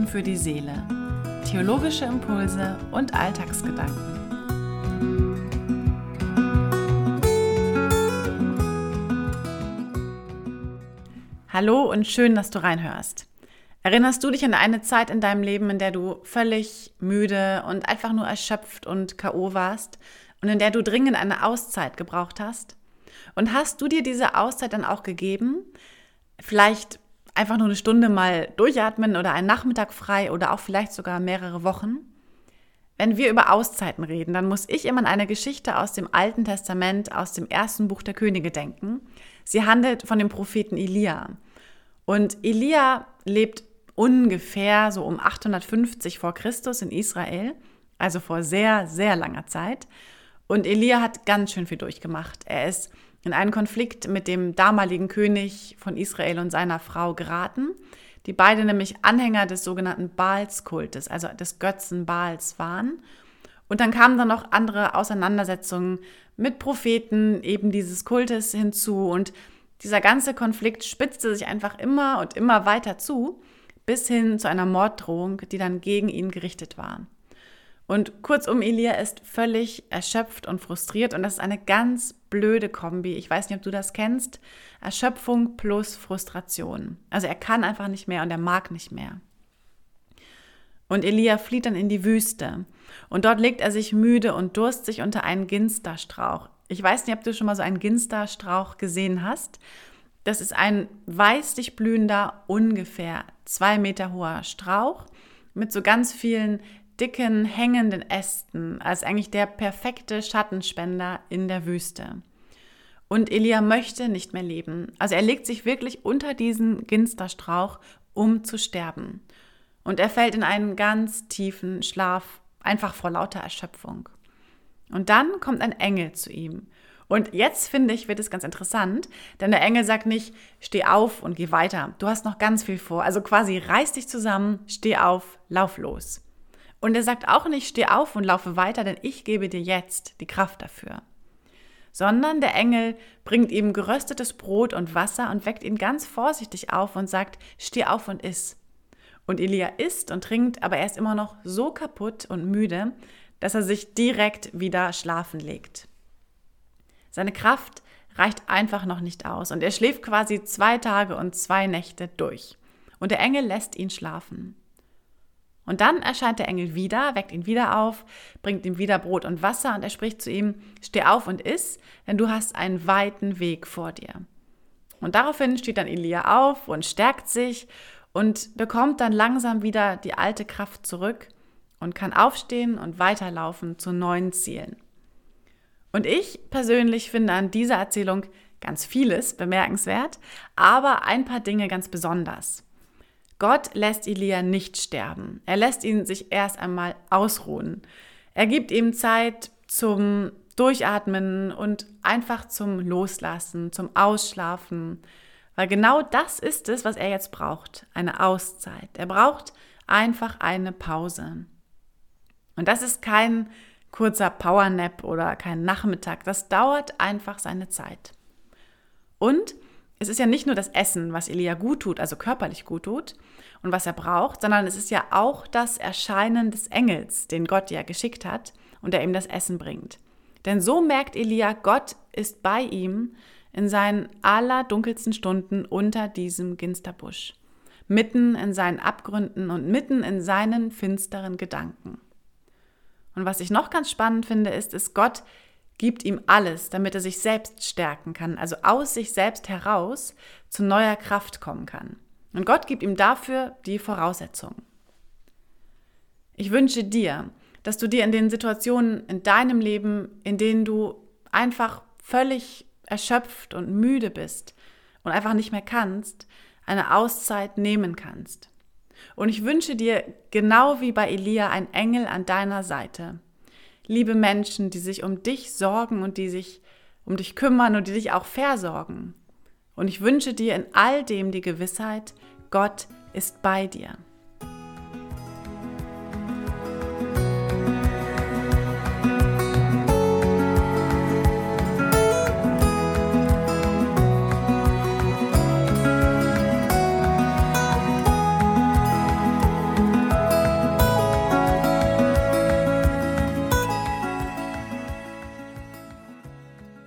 tun für die Seele. Theologische Impulse und Alltagsgedanken. Hallo und schön, dass du reinhörst. Erinnerst du dich an eine Zeit in deinem Leben, in der du völlig müde und einfach nur erschöpft und KO warst und in der du dringend eine Auszeit gebraucht hast? Und hast du dir diese Auszeit dann auch gegeben? Vielleicht einfach nur eine Stunde mal durchatmen oder einen Nachmittag frei oder auch vielleicht sogar mehrere Wochen. Wenn wir über Auszeiten reden, dann muss ich immer an eine Geschichte aus dem Alten Testament, aus dem ersten Buch der Könige denken. Sie handelt von dem Propheten Elia. Und Elia lebt ungefähr so um 850 vor Christus in Israel, also vor sehr, sehr langer Zeit. Und Elia hat ganz schön viel durchgemacht. Er ist in einen Konflikt mit dem damaligen König von Israel und seiner Frau geraten, die beide nämlich Anhänger des sogenannten Baalskultes, also des Götzen Baals waren. Und dann kamen dann noch andere Auseinandersetzungen mit Propheten eben dieses Kultes hinzu und dieser ganze Konflikt spitzte sich einfach immer und immer weiter zu, bis hin zu einer Morddrohung, die dann gegen ihn gerichtet war. Und kurzum, Elia ist völlig erschöpft und frustriert und das ist eine ganz blöde Kombi. Ich weiß nicht, ob du das kennst. Erschöpfung plus Frustration. Also er kann einfach nicht mehr und er mag nicht mehr. Und Elia flieht dann in die Wüste und dort legt er sich müde und durstig unter einen Ginsterstrauch. Ich weiß nicht, ob du schon mal so einen Ginsterstrauch gesehen hast. Das ist ein weißlich blühender, ungefähr zwei Meter hoher Strauch mit so ganz vielen dicken, hängenden Ästen als eigentlich der perfekte Schattenspender in der Wüste. Und Elia möchte nicht mehr leben. Also er legt sich wirklich unter diesen Ginsterstrauch, um zu sterben. Und er fällt in einen ganz tiefen Schlaf, einfach vor lauter Erschöpfung. Und dann kommt ein Engel zu ihm. Und jetzt finde ich, wird es ganz interessant, denn der Engel sagt nicht, steh auf und geh weiter. Du hast noch ganz viel vor. Also quasi reiß dich zusammen, steh auf, lauf los. Und er sagt auch nicht, steh auf und laufe weiter, denn ich gebe dir jetzt die Kraft dafür. Sondern der Engel bringt ihm geröstetes Brot und Wasser und weckt ihn ganz vorsichtig auf und sagt, steh auf und iss. Und Elia isst und trinkt, aber er ist immer noch so kaputt und müde, dass er sich direkt wieder schlafen legt. Seine Kraft reicht einfach noch nicht aus und er schläft quasi zwei Tage und zwei Nächte durch. Und der Engel lässt ihn schlafen. Und dann erscheint der Engel wieder, weckt ihn wieder auf, bringt ihm wieder Brot und Wasser und er spricht zu ihm, steh auf und iss, denn du hast einen weiten Weg vor dir. Und daraufhin steht dann Elia auf und stärkt sich und bekommt dann langsam wieder die alte Kraft zurück und kann aufstehen und weiterlaufen zu neuen Zielen. Und ich persönlich finde an dieser Erzählung ganz vieles bemerkenswert, aber ein paar Dinge ganz besonders. Gott lässt Elia nicht sterben. Er lässt ihn sich erst einmal ausruhen. Er gibt ihm Zeit zum Durchatmen und einfach zum Loslassen, zum Ausschlafen. Weil genau das ist es, was er jetzt braucht. Eine Auszeit. Er braucht einfach eine Pause. Und das ist kein kurzer Powernap oder kein Nachmittag. Das dauert einfach seine Zeit. Und es ist ja nicht nur das Essen, was Elia gut tut, also körperlich gut tut und was er braucht, sondern es ist ja auch das Erscheinen des Engels, den Gott ja geschickt hat und der ihm das Essen bringt. Denn so merkt Elia, Gott ist bei ihm in seinen allerdunkelsten Stunden unter diesem Ginsterbusch, mitten in seinen Abgründen und mitten in seinen finsteren Gedanken. Und was ich noch ganz spannend finde, ist, ist Gott gibt ihm alles, damit er sich selbst stärken kann, also aus sich selbst heraus zu neuer Kraft kommen kann. Und Gott gibt ihm dafür die Voraussetzungen. Ich wünsche dir, dass du dir in den Situationen in deinem Leben, in denen du einfach völlig erschöpft und müde bist und einfach nicht mehr kannst, eine Auszeit nehmen kannst. Und ich wünsche dir genau wie bei Elia ein Engel an deiner Seite, liebe Menschen, die sich um dich sorgen und die sich um dich kümmern und die dich auch versorgen. Und ich wünsche dir in all dem die Gewissheit, Gott ist bei dir.